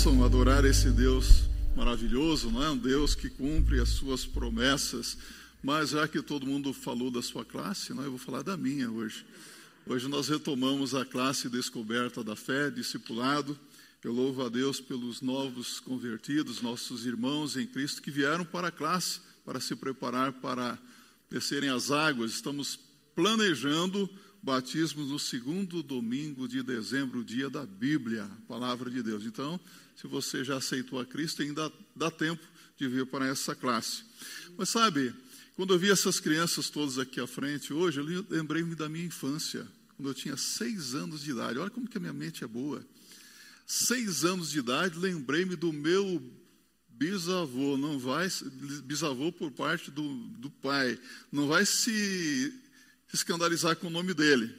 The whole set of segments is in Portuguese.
bênção adorar esse Deus maravilhoso, não é? Um Deus que cumpre as suas promessas. Mas já que todo mundo falou da sua classe, não, eu vou falar da minha hoje. Hoje nós retomamos a classe Descoberta da Fé, discipulado. Eu louvo a Deus pelos novos convertidos, nossos irmãos em Cristo que vieram para a classe para se preparar para descerem as águas. Estamos planejando batismo no segundo domingo de dezembro, dia da Bíblia, palavra de Deus. Então, se você já aceitou a Cristo, ainda dá tempo de vir para essa classe. Mas sabe, quando eu vi essas crianças todas aqui à frente hoje, eu lembrei-me da minha infância, quando eu tinha seis anos de idade. Olha como que a minha mente é boa. Seis anos de idade, lembrei-me do meu bisavô, não vai, bisavô por parte do, do pai, não vai se escandalizar com o nome dele.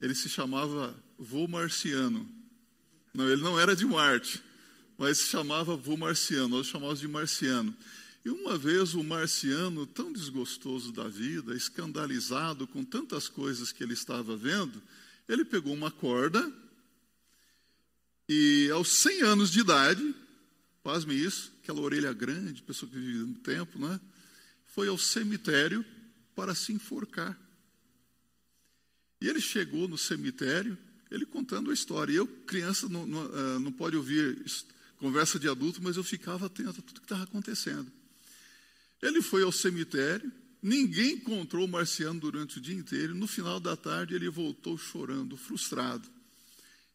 Ele se chamava Vô Marciano. Não, ele não era de Marte, mas se chamava Vô Marciano, nós chamávamos de Marciano. E uma vez o Marciano, tão desgostoso da vida, escandalizado com tantas coisas que ele estava vendo, ele pegou uma corda e aos 100 anos de idade, pasme isso, aquela orelha grande, pessoa que vive no tempo, né? Foi ao cemitério para se enforcar. E ele chegou no cemitério, ele contando a história. E eu, criança, não, não, uh, não pode ouvir conversa de adulto, mas eu ficava atento a tudo que estava acontecendo. Ele foi ao cemitério, ninguém encontrou o marciano durante o dia inteiro. No final da tarde, ele voltou chorando, frustrado.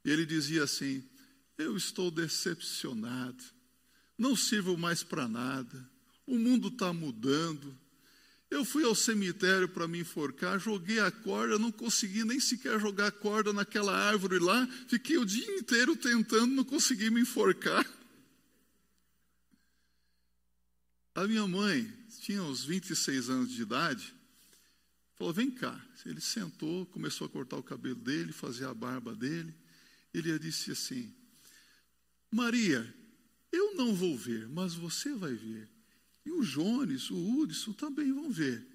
E ele dizia assim: Eu estou decepcionado, não sirvo mais para nada, o mundo está mudando, eu fui ao cemitério para me enforcar, joguei a corda, não consegui nem sequer jogar a corda naquela árvore lá, fiquei o dia inteiro tentando, não consegui me enforcar. A minha mãe tinha uns 26 anos de idade, falou: Vem cá. Ele sentou, começou a cortar o cabelo dele, fazer a barba dele. Ele disse assim: Maria, eu não vou ver, mas você vai ver. E o Jones, o Hudson também vão ver.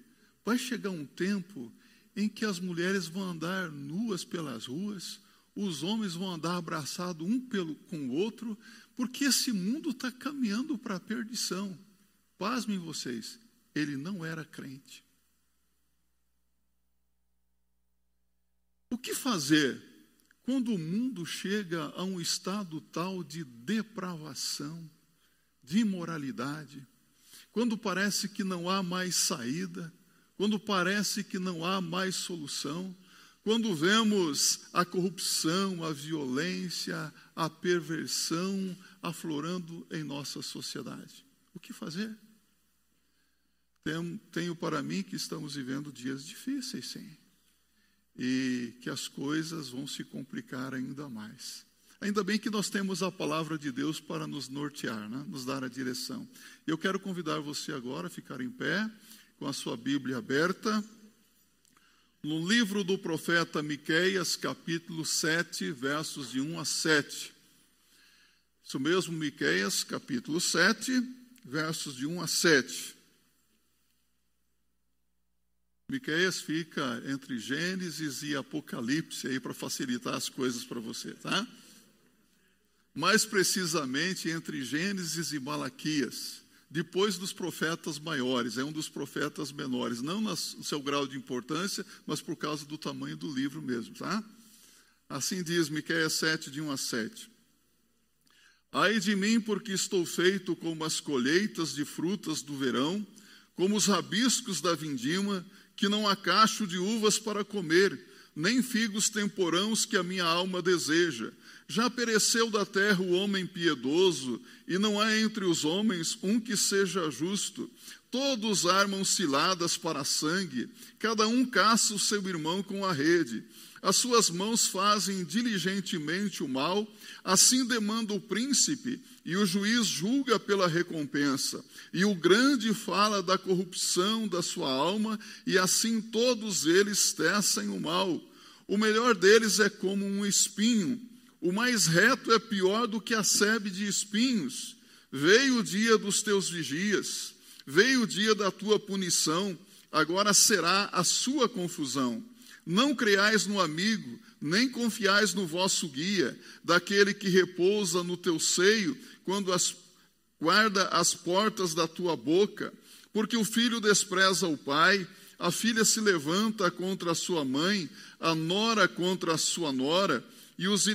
Vai chegar um tempo em que as mulheres vão andar nuas pelas ruas, os homens vão andar abraçados um pelo, com o outro, porque esse mundo está caminhando para a perdição. Pasmem vocês, ele não era crente. O que fazer quando o mundo chega a um estado tal de depravação, de imoralidade? Quando parece que não há mais saída, quando parece que não há mais solução, quando vemos a corrupção, a violência, a perversão aflorando em nossa sociedade. O que fazer? Tenho, para mim que estamos vivendo dias difíceis, sim, e que as coisas vão se complicar ainda mais. Ainda bem que nós temos a palavra de Deus para nos nortear, né? nos dar a direção. Eu quero convidar você agora a ficar em pé, com a sua Bíblia aberta, no livro do profeta Miqueias, capítulo 7, versos de 1 a 7. Isso mesmo, Miqueias, capítulo 7, versos de 1 a 7. Miqueias fica entre Gênesis e Apocalipse aí para facilitar as coisas para você, tá? Mais precisamente entre Gênesis e Malaquias, depois dos profetas maiores, é um dos profetas menores, não no seu grau de importância, mas por causa do tamanho do livro mesmo, tá? Assim diz Miqueias 7, de 1 a 7. Ai de mim, porque estou feito como as colheitas de frutas do verão, como os rabiscos da vindima, que não há cacho de uvas para comer, nem figos temporãos que a minha alma deseja já pereceu da terra o homem piedoso, e não há entre os homens um que seja justo. Todos armam ciladas para sangue, cada um caça o seu irmão com a rede. As suas mãos fazem diligentemente o mal, assim demanda o príncipe, e o juiz julga pela recompensa. E o grande fala da corrupção da sua alma, e assim todos eles tecem o mal. O melhor deles é como um espinho o mais reto é pior do que a sebe de espinhos. Veio o dia dos teus vigias, veio o dia da tua punição, agora será a sua confusão. Não creais no amigo, nem confiais no vosso guia, daquele que repousa no teu seio, quando as, guarda as portas da tua boca, porque o filho despreza o pai, a filha se levanta contra a sua mãe, a nora contra a sua nora, e os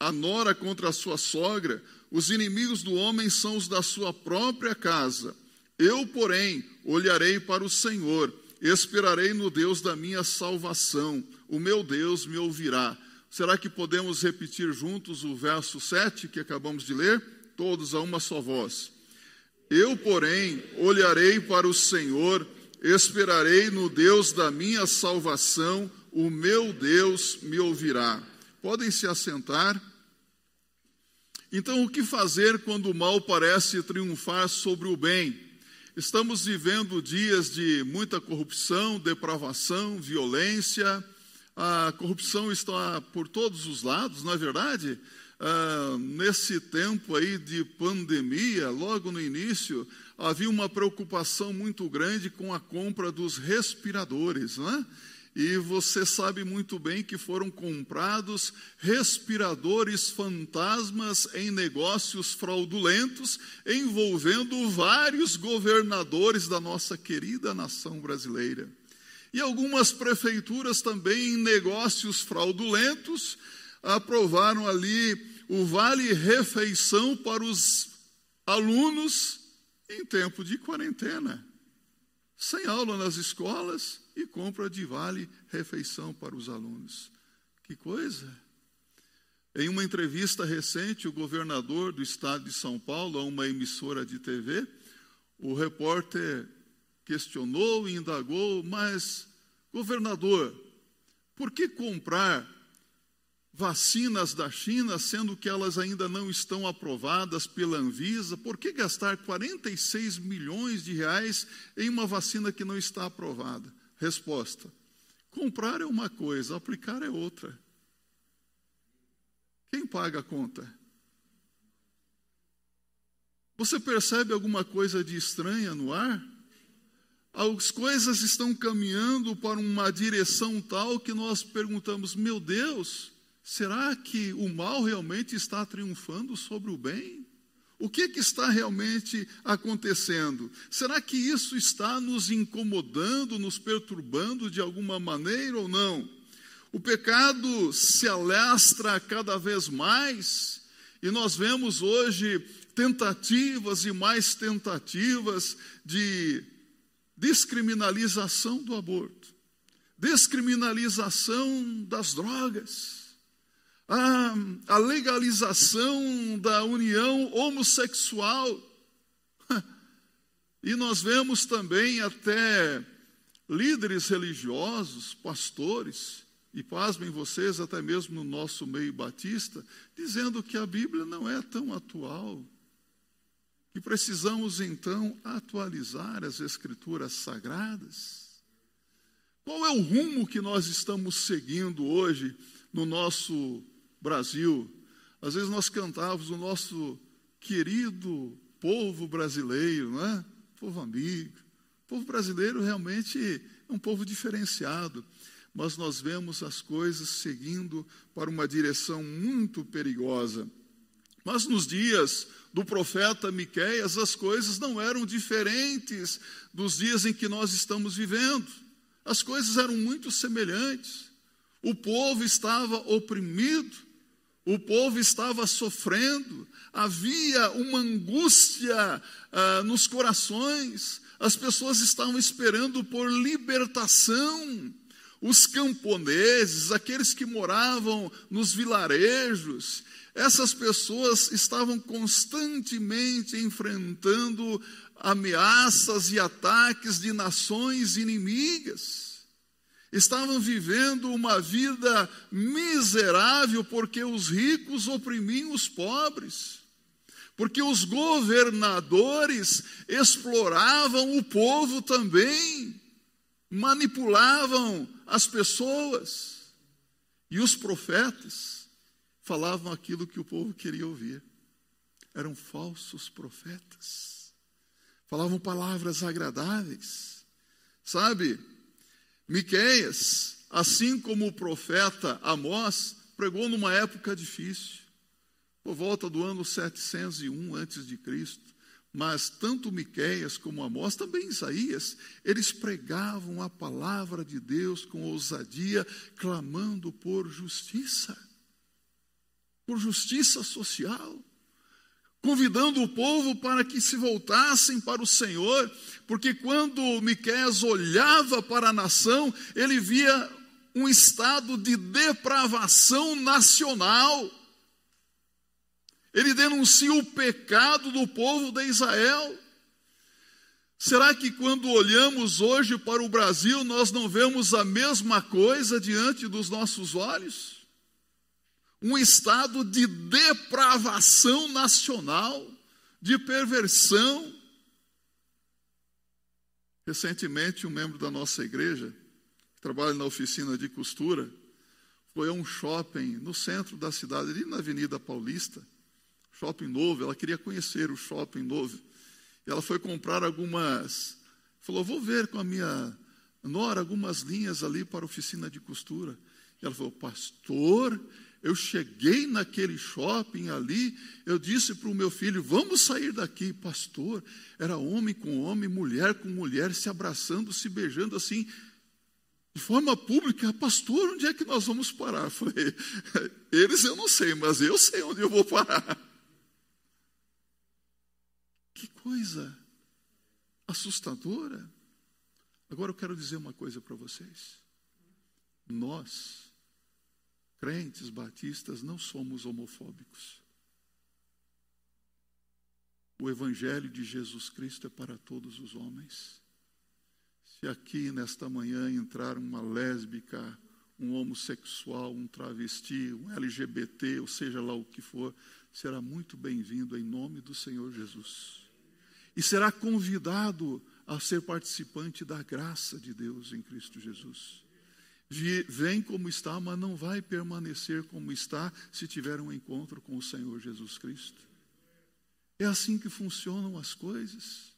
a nora contra a sua sogra, os inimigos do homem são os da sua própria casa. Eu, porém, olharei para o Senhor, esperarei no Deus da minha salvação. O meu Deus me ouvirá. Será que podemos repetir juntos o verso 7 que acabamos de ler? Todos a uma só voz. Eu, porém, olharei para o Senhor, esperarei no Deus da minha salvação, o meu Deus me ouvirá. Podem se assentar. Então, o que fazer quando o mal parece triunfar sobre o bem? Estamos vivendo dias de muita corrupção, depravação, violência. A corrupção está por todos os lados, não é verdade? Ah, nesse tempo aí de pandemia, logo no início, havia uma preocupação muito grande com a compra dos respiradores, não é? E você sabe muito bem que foram comprados respiradores fantasmas em negócios fraudulentos, envolvendo vários governadores da nossa querida nação brasileira. E algumas prefeituras também em negócios fraudulentos aprovaram ali o vale refeição para os alunos em tempo de quarentena. Sem aula nas escolas, e compra de vale refeição para os alunos. Que coisa! Em uma entrevista recente, o governador do estado de São Paulo, a uma emissora de TV, o repórter questionou e indagou, mas, governador, por que comprar vacinas da China, sendo que elas ainda não estão aprovadas pela Anvisa? Por que gastar 46 milhões de reais em uma vacina que não está aprovada? Resposta: comprar é uma coisa, aplicar é outra. Quem paga a conta? Você percebe alguma coisa de estranha no ar? As coisas estão caminhando para uma direção tal que nós perguntamos: meu Deus, será que o mal realmente está triunfando sobre o bem? O que, que, está realmente acontecendo? Será que isso está nos incomodando, nos perturbando de alguma maneira ou não? O pecado se alastra cada vez mais e nós vemos hoje tentativas e mais tentativas de descriminalização do aborto, descriminalização das drogas a, a legalização da união homossexual. E nós vemos também até líderes religiosos, pastores, e pasmem vocês, até mesmo no nosso meio batista, dizendo que a Bíblia não é tão atual, que precisamos então atualizar as Escrituras sagradas. Qual é o rumo que nós estamos seguindo hoje no nosso Brasil, às vezes nós cantávamos o nosso querido povo brasileiro, não é? Povo amigo. O povo brasileiro realmente é um povo diferenciado, mas nós vemos as coisas seguindo para uma direção muito perigosa. Mas nos dias do profeta Miqueias, as coisas não eram diferentes dos dias em que nós estamos vivendo. As coisas eram muito semelhantes. O povo estava oprimido, o povo estava sofrendo, havia uma angústia ah, nos corações, as pessoas estavam esperando por libertação. Os camponeses, aqueles que moravam nos vilarejos, essas pessoas estavam constantemente enfrentando ameaças e ataques de nações inimigas estavam vivendo uma vida miserável porque os ricos oprimiam os pobres, porque os governadores exploravam o povo também, manipulavam as pessoas, e os profetas falavam aquilo que o povo queria ouvir. Eram falsos profetas, falavam palavras agradáveis, sabe? Miqueias assim como o profeta Amós, pregou numa época difícil, por volta do ano 701 antes de Cristo. Mas tanto Miqueias como Amós, também Isaías, eles pregavam a palavra de Deus com ousadia, clamando por justiça, por justiça social convidando o povo para que se voltassem para o Senhor, porque quando Miqueias olhava para a nação, ele via um estado de depravação nacional. Ele denuncia o pecado do povo de Israel. Será que quando olhamos hoje para o Brasil, nós não vemos a mesma coisa diante dos nossos olhos? um estado de depravação nacional, de perversão. Recentemente, um membro da nossa igreja, que trabalha na oficina de costura, foi a um shopping no centro da cidade, ali na Avenida Paulista, shopping novo. Ela queria conhecer o shopping novo. E ela foi comprar algumas. Falou: Vou ver com a minha nora algumas linhas ali para a oficina de costura. E ela falou: Pastor, eu cheguei naquele shopping ali, eu disse para o meu filho: vamos sair daqui, pastor. Era homem com homem, mulher com mulher, se abraçando, se beijando assim, de forma pública. Pastor, onde é que nós vamos parar? Falei: eles eu não sei, mas eu sei onde eu vou parar. Que coisa assustadora. Agora eu quero dizer uma coisa para vocês. Nós, crentes batistas não somos homofóbicos. O Evangelho de Jesus Cristo é para todos os homens. Se aqui nesta manhã entrar uma lésbica, um homossexual, um travesti, um LGBT, ou seja lá o que for, será muito bem-vindo em nome do Senhor Jesus. E será convidado a ser participante da graça de Deus em Cristo Jesus vem como está, mas não vai permanecer como está se tiver um encontro com o Senhor Jesus Cristo. É assim que funcionam as coisas.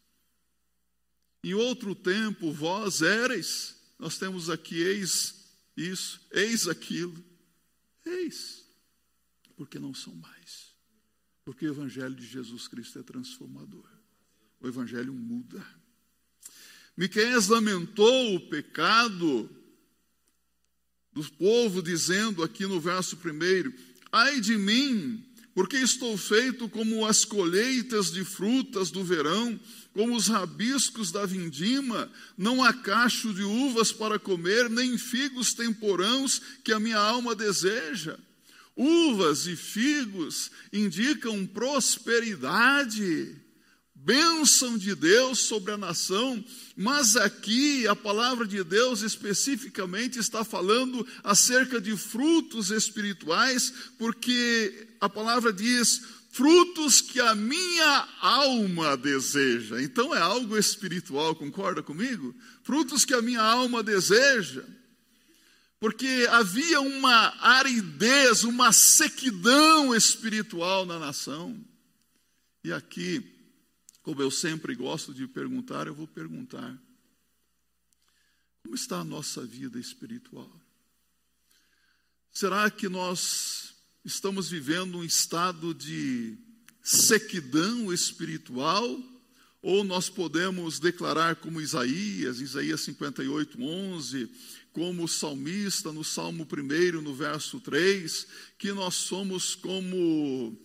Em outro tempo, vós éreis, nós temos aqui eis isso, eis aquilo, eis, porque não são mais. Porque o Evangelho de Jesus Cristo é transformador. O Evangelho muda. Miqueias lamentou o pecado do povo, dizendo aqui no verso primeiro: Ai de mim, porque estou feito como as colheitas de frutas do verão, como os rabiscos da vindima, não há cacho de uvas para comer, nem figos temporãos que a minha alma deseja. Uvas e figos indicam prosperidade bênção de Deus sobre a nação, mas aqui a palavra de Deus especificamente está falando acerca de frutos espirituais, porque a palavra diz frutos que a minha alma deseja. Então é algo espiritual, concorda comigo? Frutos que a minha alma deseja. Porque havia uma aridez, uma sequidão espiritual na nação. E aqui como eu sempre gosto de perguntar, eu vou perguntar: como está a nossa vida espiritual? Será que nós estamos vivendo um estado de sequidão espiritual? Ou nós podemos declarar como Isaías, Isaías 58, 11, como o salmista no Salmo 1, no verso 3, que nós somos como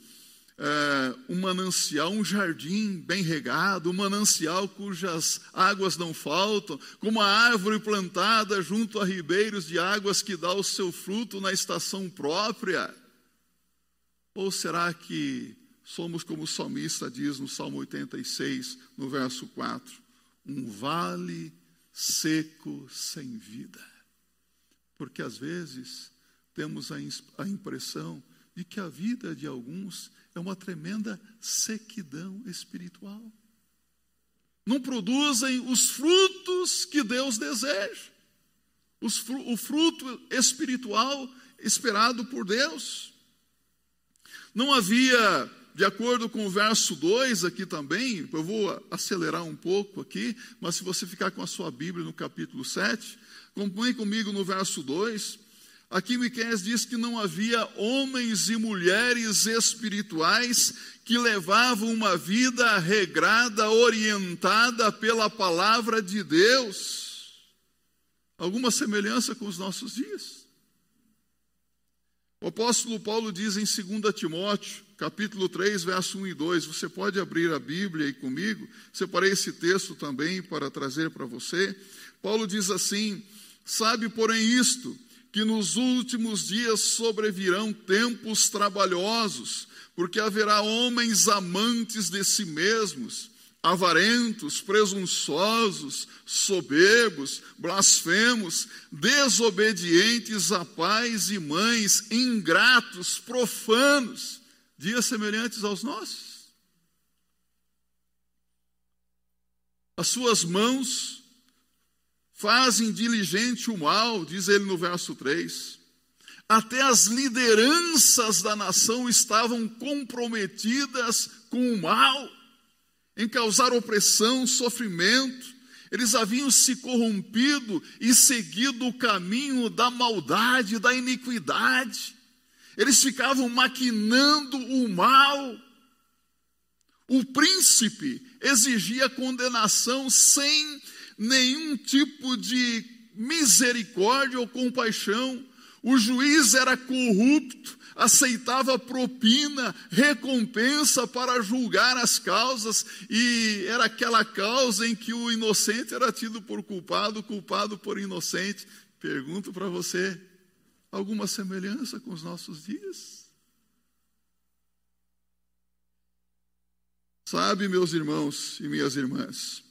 é, um manancial, um jardim bem regado, um manancial cujas águas não faltam, como uma árvore plantada junto a ribeiros de águas que dá o seu fruto na estação própria? Ou será que somos como o salmista diz no Salmo 86, no verso 4, um vale seco sem vida? Porque às vezes temos a, a impressão de que a vida de alguns é uma tremenda sequidão espiritual. Não produzem os frutos que Deus deseja, o fruto espiritual esperado por Deus. Não havia de acordo com o verso 2 aqui também, eu vou acelerar um pouco aqui, mas se você ficar com a sua Bíblia no capítulo 7, acompanhe comigo no verso 2. Aqui Miqueias diz que não havia homens e mulheres espirituais que levavam uma vida regrada, orientada pela palavra de Deus. Alguma semelhança com os nossos dias? O apóstolo Paulo diz em 2 Timóteo, capítulo 3, verso 1 e 2, você pode abrir a Bíblia aí comigo, separei esse texto também para trazer para você. Paulo diz assim: Sabe, porém, isto, que nos últimos dias sobrevirão tempos trabalhosos, porque haverá homens amantes de si mesmos, avarentos, presunçosos, soberbos, blasfemos, desobedientes a pais e mães, ingratos, profanos, dias semelhantes aos nossos. As suas mãos fazem diligente o mal, diz ele no verso 3. Até as lideranças da nação estavam comprometidas com o mal, em causar opressão, sofrimento. Eles haviam se corrompido e seguido o caminho da maldade, da iniquidade. Eles ficavam maquinando o mal. O príncipe exigia condenação sem nenhum tipo de misericórdia ou compaixão. O juiz era corrupto, aceitava propina, recompensa para julgar as causas, e era aquela causa em que o inocente era tido por culpado, culpado por inocente. Pergunto para você: alguma semelhança com os nossos dias? Sabe, meus irmãos e minhas irmãs,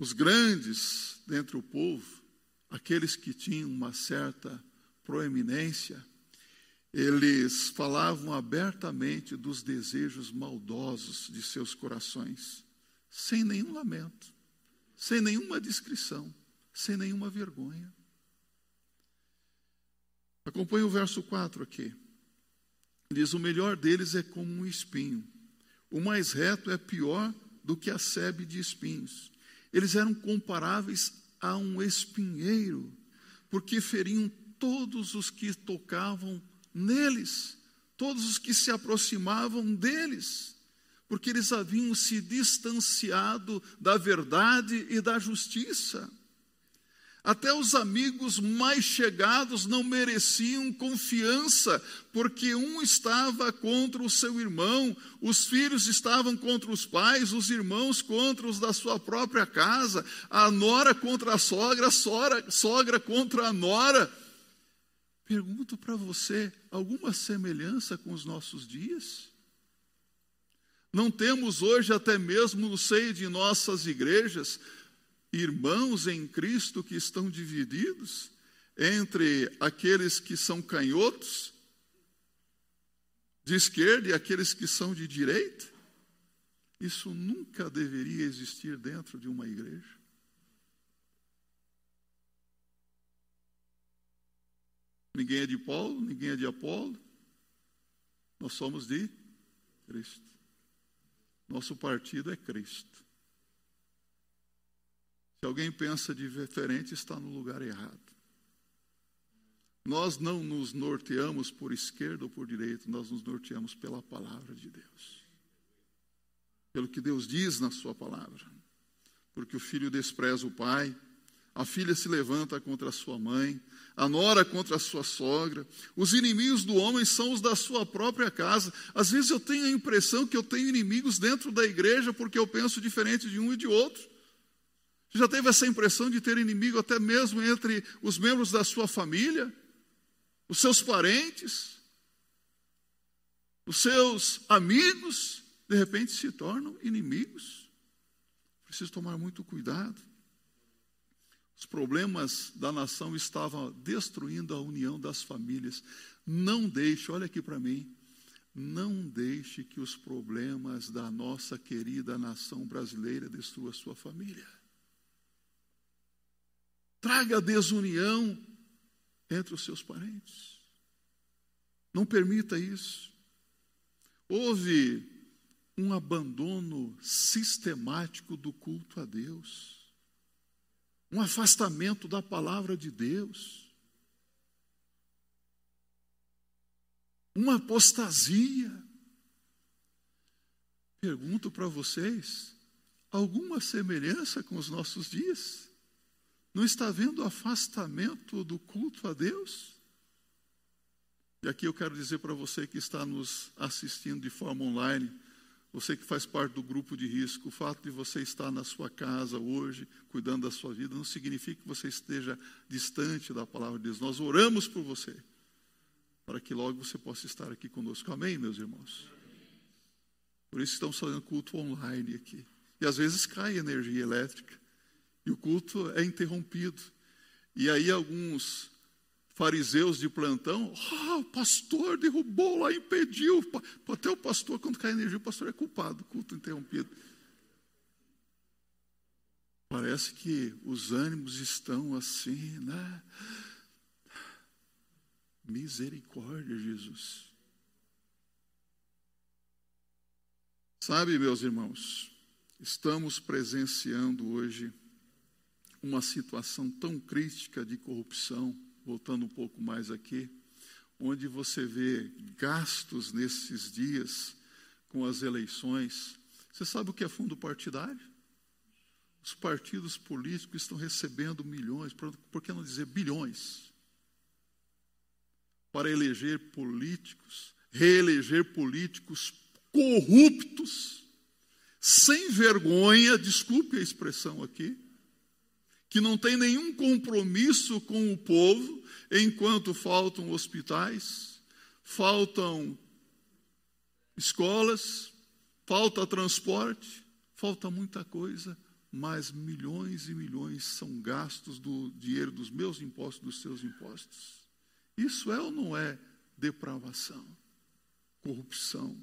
os grandes dentre o povo, aqueles que tinham uma certa proeminência, eles falavam abertamente dos desejos maldosos de seus corações, sem nenhum lamento, sem nenhuma descrição, sem nenhuma vergonha. Acompanhe o verso 4 aqui. Diz: O melhor deles é como um espinho, o mais reto é pior do que a sebe de espinhos. Eles eram comparáveis a um espinheiro, porque feriam todos os que tocavam neles, todos os que se aproximavam deles, porque eles haviam se distanciado da verdade e da justiça. Até os amigos mais chegados não mereciam confiança, porque um estava contra o seu irmão, os filhos estavam contra os pais, os irmãos contra os da sua própria casa, a nora contra a sogra, a sogra, sogra contra a nora. Pergunto para você: alguma semelhança com os nossos dias? Não temos hoje, até mesmo no seio de nossas igrejas, irmãos em Cristo que estão divididos entre aqueles que são canhotos de esquerda e aqueles que são de direita? Isso nunca deveria existir dentro de uma igreja. Ninguém é de Paulo, ninguém é de Apolo. Nós somos de Cristo. Nosso partido é Cristo. Se alguém pensa diferente, está no lugar errado. Nós não nos norteamos por esquerda ou por direita, nós nos norteamos pela palavra de Deus. Pelo que Deus diz na Sua palavra. Porque o filho despreza o pai, a filha se levanta contra a sua mãe, a nora contra a sua sogra. Os inimigos do homem são os da sua própria casa. Às vezes eu tenho a impressão que eu tenho inimigos dentro da igreja porque eu penso diferente de um e de outro. Já teve essa impressão de ter inimigo até mesmo entre os membros da sua família, os seus parentes, os seus amigos, de repente se tornam inimigos? Preciso tomar muito cuidado. Os problemas da nação estavam destruindo a união das famílias. Não deixe, olha aqui para mim, não deixe que os problemas da nossa querida nação brasileira destruam a sua família traga desunião entre os seus parentes. Não permita isso. houve um abandono sistemático do culto a Deus, um afastamento da palavra de Deus, uma apostasia. Pergunto para vocês: alguma semelhança com os nossos dias? Não está havendo afastamento do culto a Deus? E aqui eu quero dizer para você que está nos assistindo de forma online, você que faz parte do grupo de risco, o fato de você estar na sua casa hoje, cuidando da sua vida, não significa que você esteja distante da palavra de Deus. Nós oramos por você, para que logo você possa estar aqui conosco. Amém, meus irmãos? Por isso estamos fazendo culto online aqui. E às vezes cai energia elétrica, e o culto é interrompido. E aí alguns fariseus de plantão, ah, o pastor derrubou lá, impediu. Até o pastor, quando cai energia, o pastor é culpado, culto interrompido. Parece que os ânimos estão assim, né? Misericórdia, Jesus. Sabe, meus irmãos, estamos presenciando hoje uma situação tão crítica de corrupção voltando um pouco mais aqui, onde você vê gastos nesses dias com as eleições. Você sabe o que é fundo partidário? Os partidos políticos estão recebendo milhões, por que não dizer bilhões, para eleger políticos, reeleger políticos corruptos, sem vergonha, desculpe a expressão aqui, que não tem nenhum compromisso com o povo, enquanto faltam hospitais, faltam escolas, falta transporte, falta muita coisa, mas milhões e milhões são gastos do dinheiro dos meus impostos, dos seus impostos. Isso é ou não é depravação, corrupção,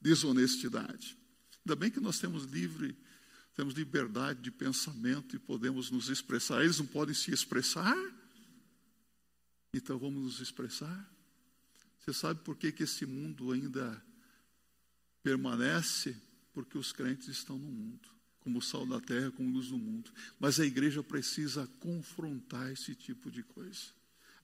desonestidade? Ainda bem que nós temos livre temos liberdade de pensamento e podemos nos expressar. Eles não podem se expressar? Então vamos nos expressar. Você sabe por que, que esse mundo ainda permanece? Porque os crentes estão no mundo, como o sal da terra, como luz do mundo. Mas a igreja precisa confrontar esse tipo de coisa.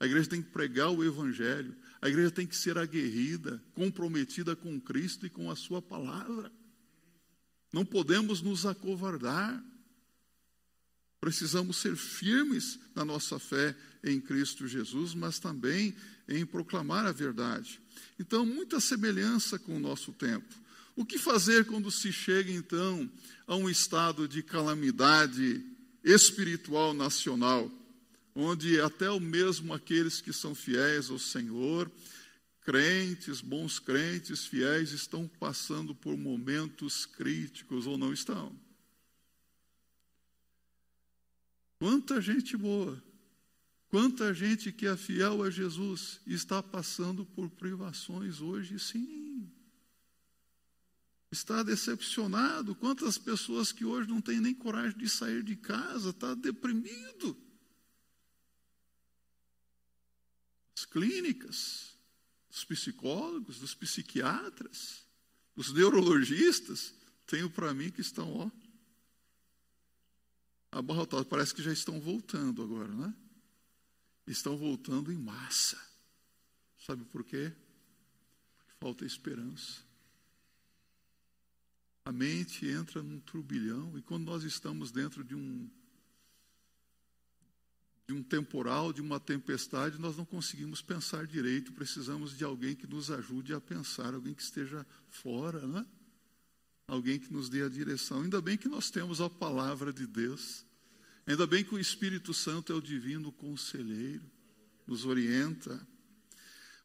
A igreja tem que pregar o evangelho, a igreja tem que ser aguerrida, comprometida com Cristo e com a sua palavra. Não podemos nos acovardar. Precisamos ser firmes na nossa fé em Cristo Jesus, mas também em proclamar a verdade. Então, muita semelhança com o nosso tempo. O que fazer quando se chega, então, a um estado de calamidade espiritual nacional, onde até o mesmo aqueles que são fiéis ao Senhor crentes, bons crentes, fiéis, estão passando por momentos críticos ou não estão? Quanta gente boa, quanta gente que é fiel a Jesus está passando por privações hoje, sim. Está decepcionado. Quantas pessoas que hoje não têm nem coragem de sair de casa, está deprimido. As clínicas, dos psicólogos, dos psiquiatras, dos neurologistas, tenho para mim que estão, ó, abarrotados. Parece que já estão voltando agora, né? Estão voltando em massa. Sabe por quê? Porque falta esperança. A mente entra num turbilhão e quando nós estamos dentro de um de um temporal, de uma tempestade, nós não conseguimos pensar direito, precisamos de alguém que nos ajude a pensar, alguém que esteja fora, né? alguém que nos dê a direção. Ainda bem que nós temos a palavra de Deus, ainda bem que o Espírito Santo é o divino conselheiro, nos orienta.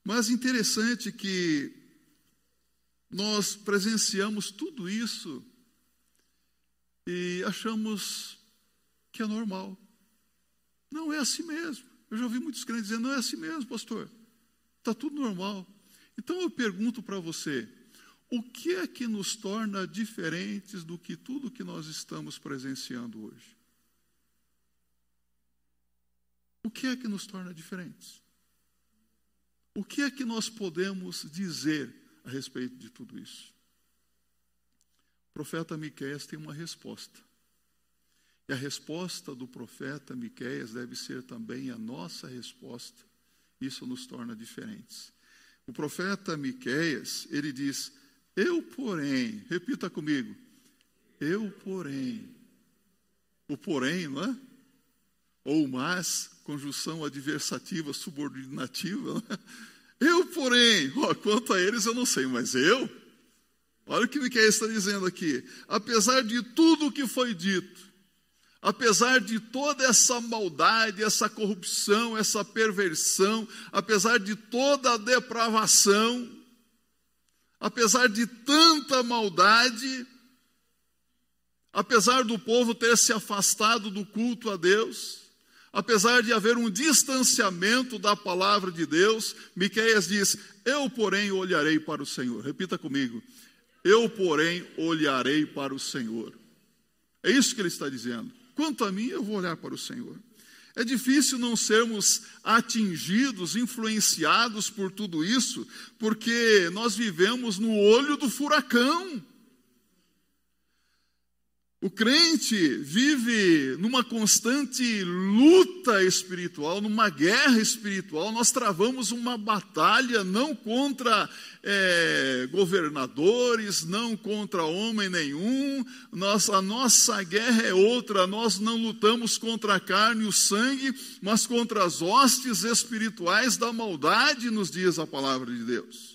Mas interessante que nós presenciamos tudo isso e achamos que é normal. Não é assim mesmo. Eu já ouvi muitos crentes dizendo, não é assim mesmo, pastor. Está tudo normal. Então eu pergunto para você, o que é que nos torna diferentes do que tudo que nós estamos presenciando hoje? O que é que nos torna diferentes? O que é que nós podemos dizer a respeito de tudo isso. O profeta Miqueias tem uma resposta. E a resposta do profeta Miqueias deve ser também a nossa resposta. Isso nos torna diferentes. O profeta Miqueias, ele diz: "Eu, porém", repita comigo. "Eu, porém". O porém, não é? Ou mas, conjunção adversativa subordinativa. É? Eu, porém, quanto a eles eu não sei, mas eu, olha o que Miquel está dizendo aqui. Apesar de tudo o que foi dito, apesar de toda essa maldade, essa corrupção, essa perversão, apesar de toda a depravação, apesar de tanta maldade, apesar do povo ter se afastado do culto a Deus, apesar de haver um distanciamento da palavra de Deus, Miqueias diz: Eu, porém, olharei para o Senhor. Repita comigo. Eu, porém, olharei para o Senhor. É isso que ele está dizendo. Quanto a mim, eu vou olhar para o Senhor. É difícil não sermos atingidos, influenciados por tudo isso, porque nós vivemos no olho do furacão. O crente vive numa constante luta espiritual, numa guerra espiritual. Nós travamos uma batalha não contra é, governadores, não contra homem nenhum. Nós, a nossa guerra é outra. Nós não lutamos contra a carne e o sangue, mas contra as hostes espirituais da maldade, nos diz a palavra de Deus.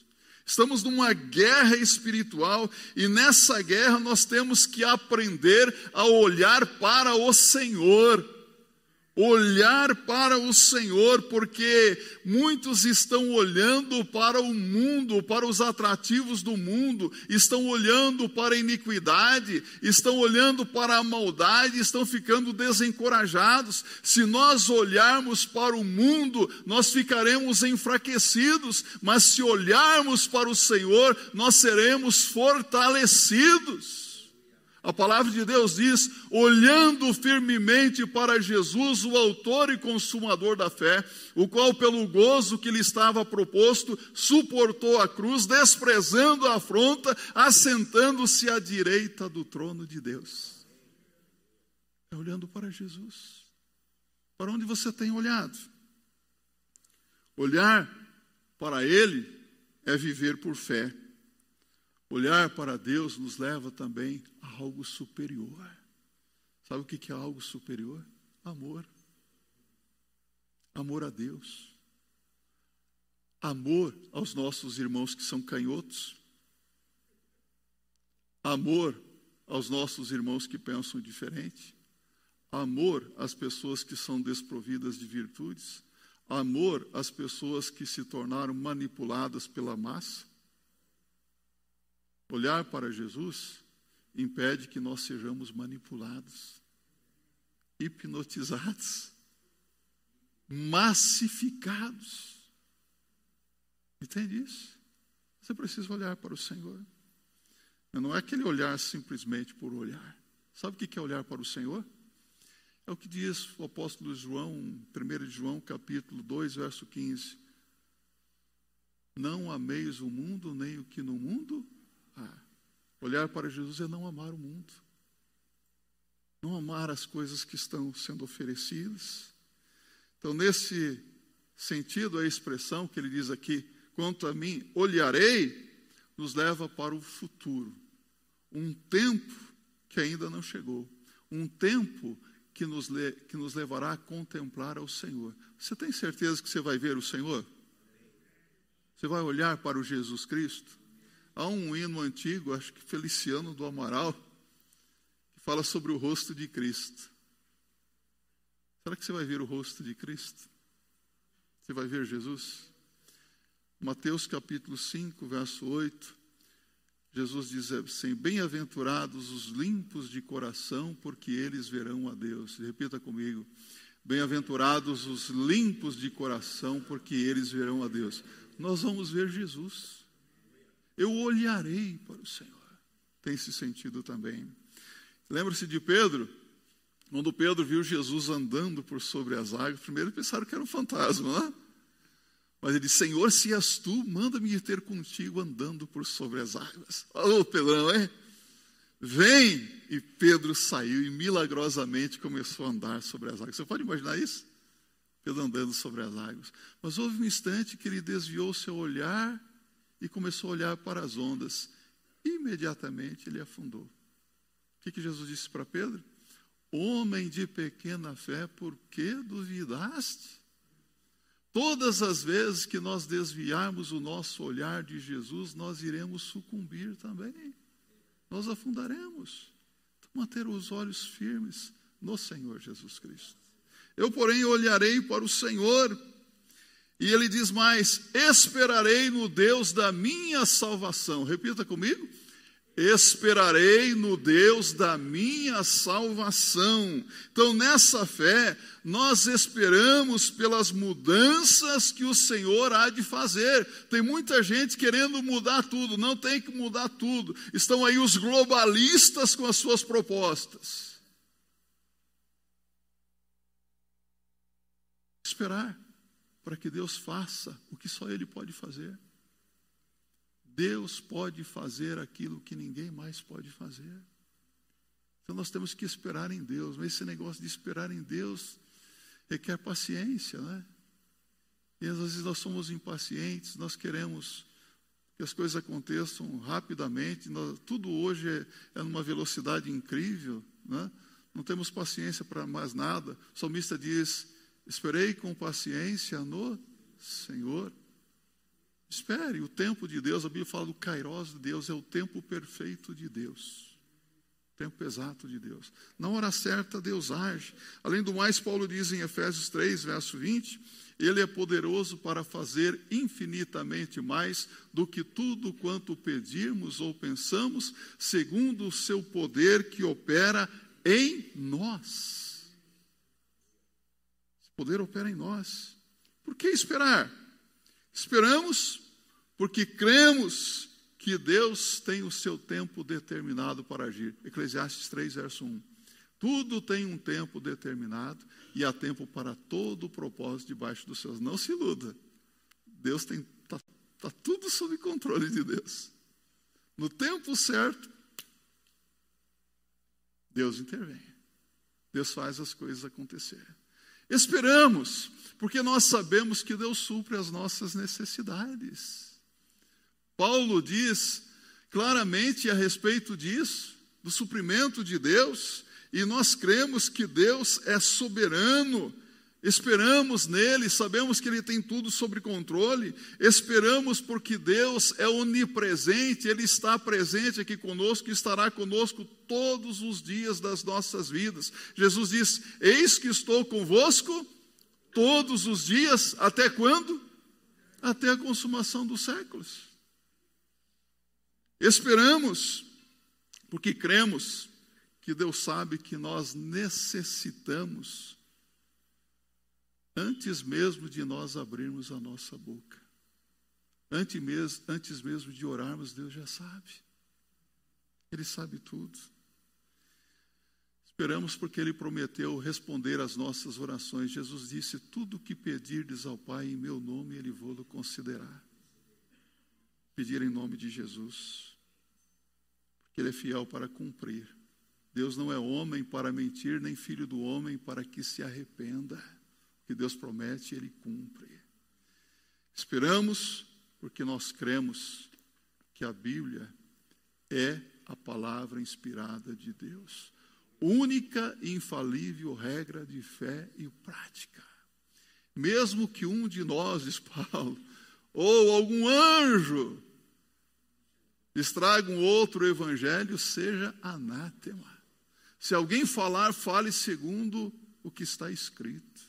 Estamos numa guerra espiritual e nessa guerra nós temos que aprender a olhar para o Senhor olhar para o Senhor, porque muitos estão olhando para o mundo, para os atrativos do mundo, estão olhando para a iniquidade, estão olhando para a maldade, estão ficando desencorajados. Se nós olharmos para o mundo, nós ficaremos enfraquecidos, mas se olharmos para o Senhor, nós seremos fortalecidos. A palavra de Deus diz: olhando firmemente para Jesus, o Autor e Consumador da fé, o qual, pelo gozo que lhe estava proposto, suportou a cruz, desprezando a afronta, assentando-se à direita do trono de Deus. É olhando para Jesus. Para onde você tem olhado? Olhar para Ele é viver por fé. Olhar para Deus nos leva também a algo superior. Sabe o que é algo superior? Amor. Amor a Deus. Amor aos nossos irmãos que são canhotos. Amor aos nossos irmãos que pensam diferente. Amor às pessoas que são desprovidas de virtudes. Amor às pessoas que se tornaram manipuladas pela massa. Olhar para Jesus impede que nós sejamos manipulados, hipnotizados, massificados. Entende isso? Você precisa olhar para o Senhor. Não é aquele olhar simplesmente por olhar. Sabe o que é olhar para o Senhor? É o que diz o apóstolo João, 1 João, capítulo 2, verso 15. Não ameis o mundo, nem o que no mundo ah, olhar para Jesus é não amar o mundo, não amar as coisas que estão sendo oferecidas. Então, nesse sentido, a expressão que ele diz aqui, quanto a mim, olharei, nos leva para o futuro. Um tempo que ainda não chegou. Um tempo que nos, le, que nos levará a contemplar ao Senhor. Você tem certeza que você vai ver o Senhor? Você vai olhar para o Jesus Cristo? Há um hino antigo, acho que Feliciano do Amaral, que fala sobre o rosto de Cristo. Será que você vai ver o rosto de Cristo? Você vai ver Jesus? Mateus capítulo 5, verso 8. Jesus diz assim: Bem-aventurados os limpos de coração, porque eles verão a Deus. Repita comigo: Bem-aventurados os limpos de coração, porque eles verão a Deus. Nós vamos ver Jesus eu olharei para o Senhor. Tem esse sentido também. Lembra-se de Pedro? Quando Pedro viu Jesus andando por sobre as águas, primeiro pensaram que era um fantasma, não é? Mas ele disse: Senhor, se és tu, manda-me ir ter contigo andando por sobre as águas. Ô, Pedrão, é? Vem! E Pedro saiu e milagrosamente começou a andar sobre as águas. Você pode imaginar isso? Pedro andando sobre as águas. Mas houve um instante que ele desviou seu olhar e começou a olhar para as ondas. Imediatamente ele afundou. O que, que Jesus disse para Pedro? Homem de pequena fé, por que duvidaste? Todas as vezes que nós desviarmos o nosso olhar de Jesus, nós iremos sucumbir também. Nós afundaremos. Então, manter os olhos firmes no Senhor Jesus Cristo. Eu, porém, olharei para o Senhor. E ele diz mais: esperarei no Deus da minha salvação. Repita comigo esperarei no Deus da minha salvação. Então, nessa fé, nós esperamos pelas mudanças que o Senhor há de fazer. Tem muita gente querendo mudar tudo, não tem que mudar tudo. Estão aí os globalistas com as suas propostas. Esperar para que Deus faça o que só Ele pode fazer. Deus pode fazer aquilo que ninguém mais pode fazer. Então nós temos que esperar em Deus, mas esse negócio de esperar em Deus requer paciência, né? E às vezes nós somos impacientes, nós queremos que as coisas aconteçam rapidamente, nós, tudo hoje é, é numa velocidade incrível, né? não temos paciência para mais nada. O salmista diz: Esperei com paciência no Senhor. Espere, o tempo de Deus, a Bíblia fala do Kairos de Deus, é o tempo perfeito de Deus. Tempo exato de Deus. Na hora certa, Deus age. Além do mais, Paulo diz em Efésios 3, verso 20: Ele é poderoso para fazer infinitamente mais do que tudo quanto pedirmos ou pensamos, segundo o seu poder que opera em nós. Poder opera em nós. Por que esperar? Esperamos porque cremos que Deus tem o seu tempo determinado para agir. Eclesiastes 3, verso 1. Tudo tem um tempo determinado e há tempo para todo o propósito debaixo dos céus. Não se iluda. Deus tem está tá tudo sob controle de Deus. No tempo certo, Deus intervém. Deus faz as coisas acontecerem. Esperamos, porque nós sabemos que Deus supre as nossas necessidades. Paulo diz claramente a respeito disso, do suprimento de Deus, e nós cremos que Deus é soberano Esperamos nele, sabemos que ele tem tudo sob controle, esperamos porque Deus é onipresente, ele está presente aqui conosco e estará conosco todos os dias das nossas vidas. Jesus diz: Eis que estou convosco todos os dias, até quando? Até a consumação dos séculos. Esperamos, porque cremos que Deus sabe que nós necessitamos antes mesmo de nós abrirmos a nossa boca. Antes mesmo, antes mesmo de orarmos, Deus já sabe. Ele sabe tudo. Esperamos porque Ele prometeu responder às nossas orações. Jesus disse: Tudo o que pedirdes ao Pai em meu nome, Ele vou-lo considerar. Pedir em nome de Jesus, porque Ele é fiel para cumprir. Deus não é homem para mentir, nem filho do homem para que se arrependa que Deus promete, Ele cumpre. Esperamos porque nós cremos que a Bíblia é a palavra inspirada de Deus. Única e infalível regra de fé e prática. Mesmo que um de nós, diz Paulo, ou algum anjo estraga um outro evangelho, seja anátema. Se alguém falar, fale segundo o que está escrito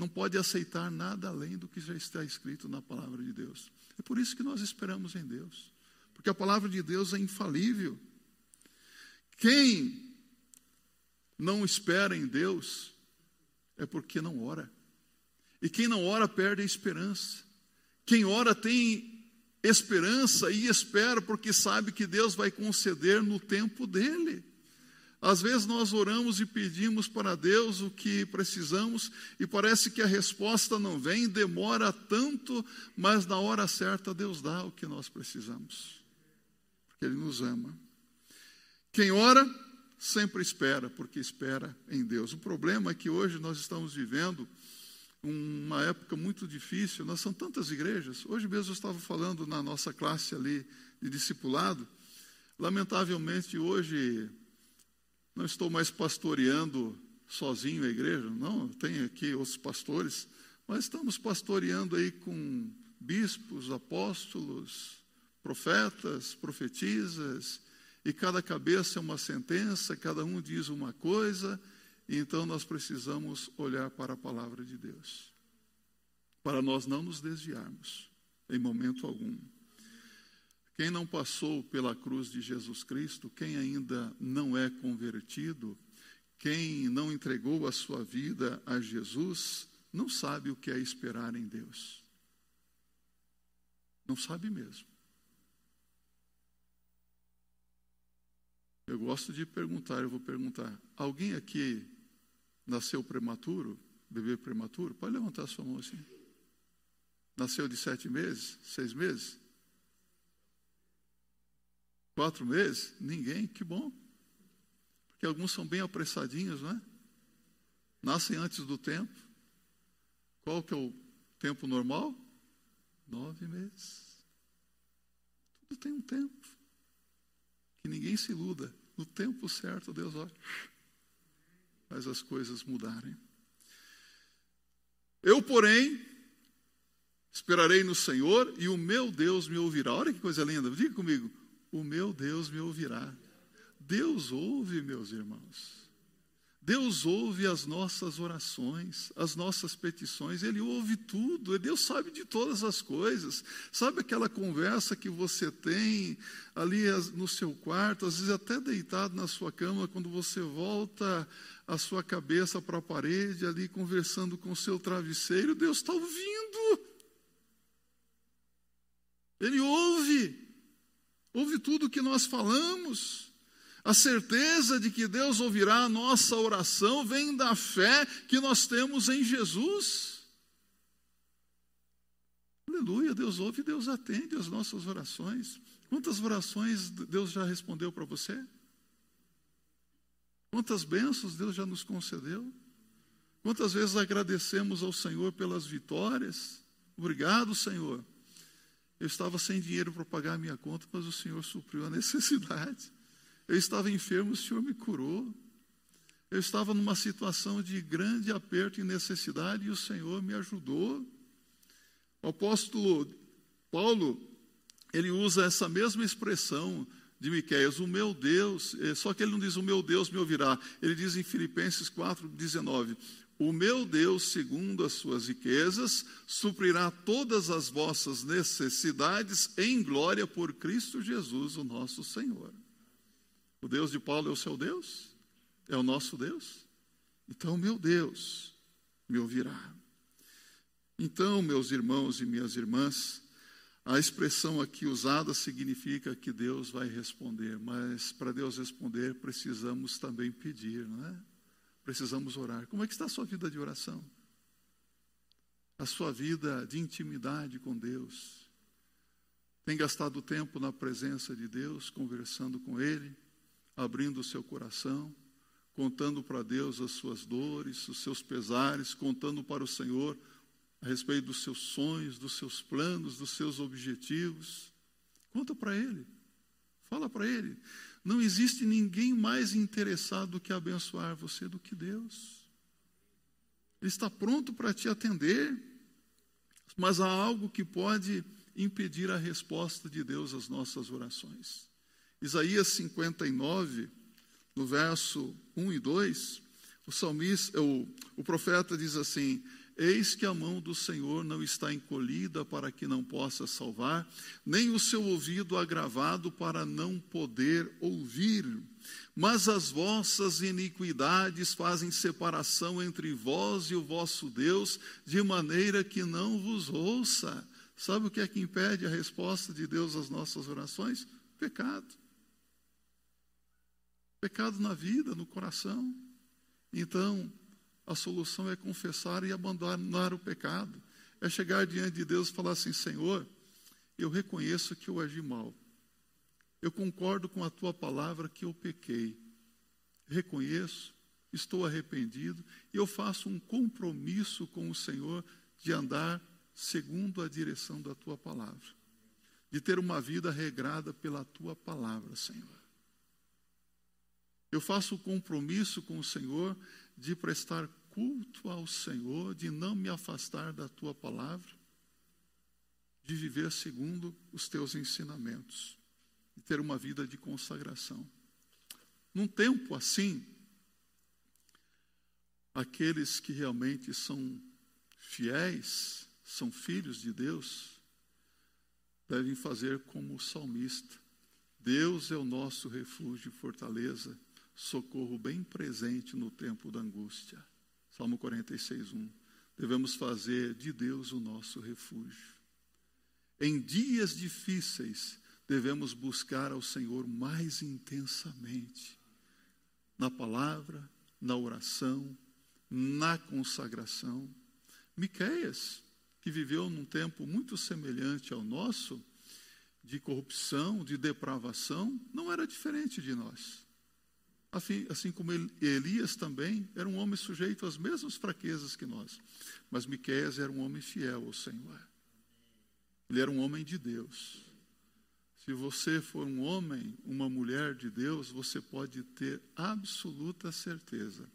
não pode aceitar nada além do que já está escrito na palavra de Deus. É por isso que nós esperamos em Deus, porque a palavra de Deus é infalível. Quem não espera em Deus é porque não ora. E quem não ora perde a esperança. Quem ora tem esperança e espera porque sabe que Deus vai conceder no tempo dele. Às vezes nós oramos e pedimos para Deus o que precisamos e parece que a resposta não vem, demora tanto, mas na hora certa Deus dá o que nós precisamos, porque Ele nos ama. Quem ora, sempre espera, porque espera em Deus. O problema é que hoje nós estamos vivendo uma época muito difícil, nós são tantas igrejas. Hoje mesmo eu estava falando na nossa classe ali de discipulado. Lamentavelmente, hoje não estou mais pastoreando sozinho a igreja, não, tenho aqui outros pastores, mas estamos pastoreando aí com bispos, apóstolos, profetas, profetisas, e cada cabeça é uma sentença, cada um diz uma coisa, e então nós precisamos olhar para a palavra de Deus, para nós não nos desviarmos em momento algum. Quem não passou pela cruz de Jesus Cristo, quem ainda não é convertido, quem não entregou a sua vida a Jesus, não sabe o que é esperar em Deus. Não sabe mesmo. Eu gosto de perguntar, eu vou perguntar: alguém aqui nasceu prematuro, bebê prematuro? Pode levantar a sua mão assim. Nasceu de sete meses, seis meses? Quatro meses? Ninguém, que bom. Porque alguns são bem apressadinhos, não é? Nascem antes do tempo. Qual que é o tempo normal? Nove meses. Tudo tem um tempo. Que ninguém se iluda. No tempo certo, Deus olha. Faz as coisas mudarem. Eu, porém, esperarei no Senhor e o meu Deus me ouvirá. Olha que coisa linda. Diga comigo o meu Deus me ouvirá. Deus ouve, meus irmãos. Deus ouve as nossas orações, as nossas petições, Ele ouve tudo, Deus sabe de todas as coisas. Sabe aquela conversa que você tem ali no seu quarto, às vezes até deitado na sua cama, quando você volta a sua cabeça para a parede, ali conversando com o seu travesseiro, Deus está ouvindo. Ele ouve ouve tudo o que nós falamos. A certeza de que Deus ouvirá a nossa oração vem da fé que nós temos em Jesus. Aleluia, Deus ouve e Deus atende as nossas orações. Quantas orações Deus já respondeu para você? Quantas bênçãos Deus já nos concedeu? Quantas vezes agradecemos ao Senhor pelas vitórias? Obrigado, Senhor. Eu estava sem dinheiro para pagar a minha conta, mas o Senhor supriu a necessidade. Eu estava enfermo, o Senhor me curou. Eu estava numa situação de grande aperto e necessidade e o Senhor me ajudou. O apóstolo Paulo, ele usa essa mesma expressão de Miqueias, o meu Deus, eh, só que ele não diz o meu Deus me ouvirá, ele diz em Filipenses 4, 19, o meu Deus, segundo as suas riquezas, suprirá todas as vossas necessidades em glória por Cristo Jesus, o nosso Senhor. O Deus de Paulo é o seu Deus? É o nosso Deus? Então, meu Deus me ouvirá. Então, meus irmãos e minhas irmãs, a expressão aqui usada significa que Deus vai responder, mas para Deus responder precisamos também pedir, não é? Precisamos orar. Como é que está a sua vida de oração? A sua vida de intimidade com Deus? Tem gastado tempo na presença de Deus, conversando com Ele, abrindo o seu coração, contando para Deus as suas dores, os seus pesares, contando para o Senhor a respeito dos seus sonhos, dos seus planos, dos seus objetivos? Conta para Ele, fala para Ele. Não existe ninguém mais interessado do que abençoar você do que Deus. Ele está pronto para te atender, mas há algo que pode impedir a resposta de Deus às nossas orações. Isaías 59, no verso 1 e 2, o salmista, o, o profeta diz assim: Eis que a mão do Senhor não está encolhida para que não possa salvar, nem o seu ouvido agravado para não poder ouvir. Mas as vossas iniquidades fazem separação entre vós e o vosso Deus, de maneira que não vos ouça. Sabe o que é que impede a resposta de Deus às nossas orações? Pecado. Pecado na vida, no coração. Então, a solução é confessar e abandonar o pecado. É chegar diante de Deus e falar assim: Senhor, eu reconheço que eu agi mal. Eu concordo com a tua palavra que eu pequei. Reconheço, estou arrependido e eu faço um compromisso com o Senhor de andar segundo a direção da tua palavra, de ter uma vida regrada pela tua palavra, Senhor. Eu faço o compromisso com o Senhor de prestar culto ao Senhor, de não me afastar da tua palavra, de viver segundo os teus ensinamentos, de ter uma vida de consagração. Num tempo assim, aqueles que realmente são fiéis, são filhos de Deus, devem fazer como o salmista. Deus é o nosso refúgio e fortaleza, socorro bem presente no tempo da angústia. Salmo 46, 1. Devemos fazer de Deus o nosso refúgio. Em dias difíceis, devemos buscar ao Senhor mais intensamente, na palavra, na oração, na consagração. Miqueias, que viveu num tempo muito semelhante ao nosso, de corrupção, de depravação, não era diferente de nós. Assim, assim como Elias também era um homem sujeito às mesmas fraquezas que nós. Mas Miqueias era um homem fiel ao Senhor. Ele era um homem de Deus. Se você for um homem, uma mulher de Deus, você pode ter absoluta certeza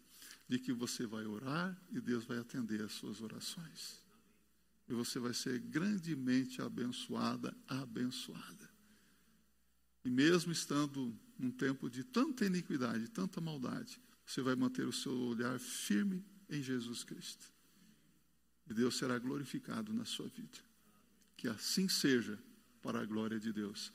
de que você vai orar e Deus vai atender as suas orações. E você vai ser grandemente abençoada, abençoada. E mesmo estando num tempo de tanta iniquidade, tanta maldade, você vai manter o seu olhar firme em Jesus Cristo. E Deus será glorificado na sua vida. Que assim seja para a glória de Deus.